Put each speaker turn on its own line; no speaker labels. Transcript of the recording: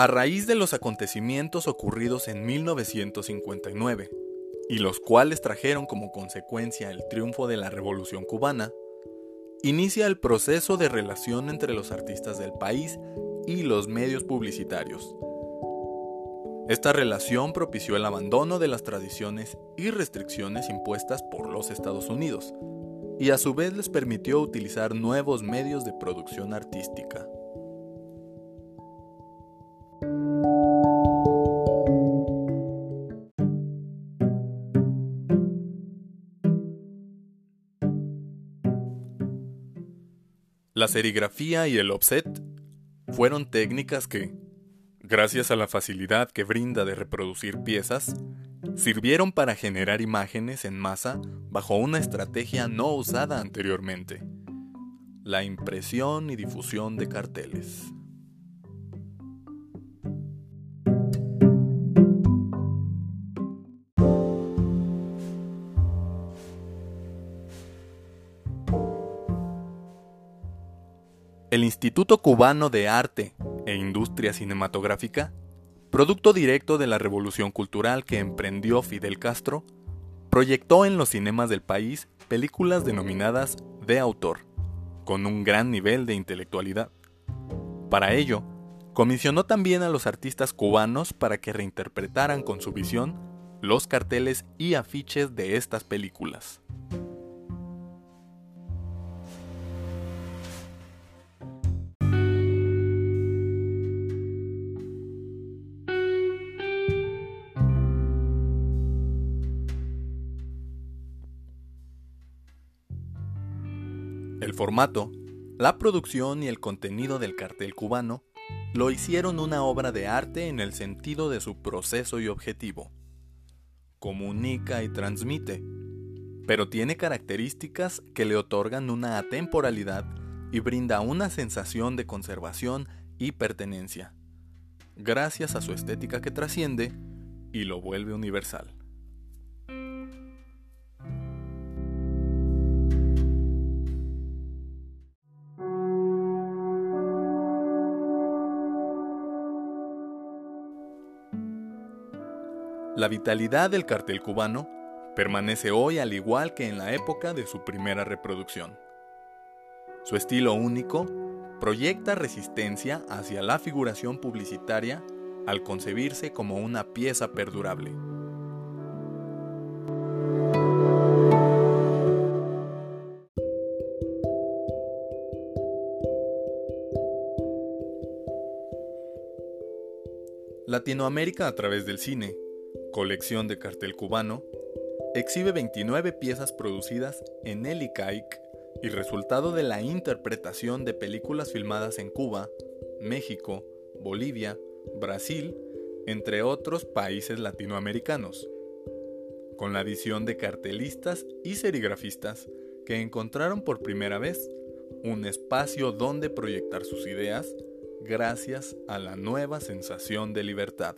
A raíz de los acontecimientos ocurridos en 1959, y los cuales trajeron como consecuencia el triunfo de la Revolución cubana, inicia el proceso de relación entre los artistas del país y los medios publicitarios. Esta relación propició el abandono de las tradiciones y restricciones impuestas por los Estados Unidos, y a su vez les permitió utilizar nuevos medios de producción artística. La serigrafía y el offset fueron técnicas que, gracias a la facilidad que brinda de reproducir piezas, sirvieron para generar imágenes en masa bajo una estrategia no usada anteriormente, la impresión y difusión de carteles. El Instituto Cubano de Arte e Industria Cinematográfica, producto directo de la revolución cultural que emprendió Fidel Castro, proyectó en los cinemas del país películas denominadas de autor, con un gran nivel de intelectualidad. Para ello, comisionó también a los artistas cubanos para que reinterpretaran con su visión los carteles y afiches de estas películas. El formato, la producción y el contenido del cartel cubano lo hicieron una obra de arte en el sentido de su proceso y objetivo. Comunica y transmite, pero tiene características que le otorgan una atemporalidad y brinda una sensación de conservación y pertenencia, gracias a su estética que trasciende y lo vuelve universal. La vitalidad del cartel cubano permanece hoy al igual que en la época de su primera reproducción. Su estilo único proyecta resistencia hacia la figuración publicitaria al concebirse como una pieza perdurable. Latinoamérica a través del cine colección de cartel cubano, exhibe 29 piezas producidas en el ICAIC y resultado de la interpretación de películas filmadas en Cuba, México, Bolivia, Brasil, entre otros países latinoamericanos, con la adición de cartelistas y serigrafistas que encontraron por primera vez un espacio donde proyectar sus ideas gracias a la nueva sensación de libertad.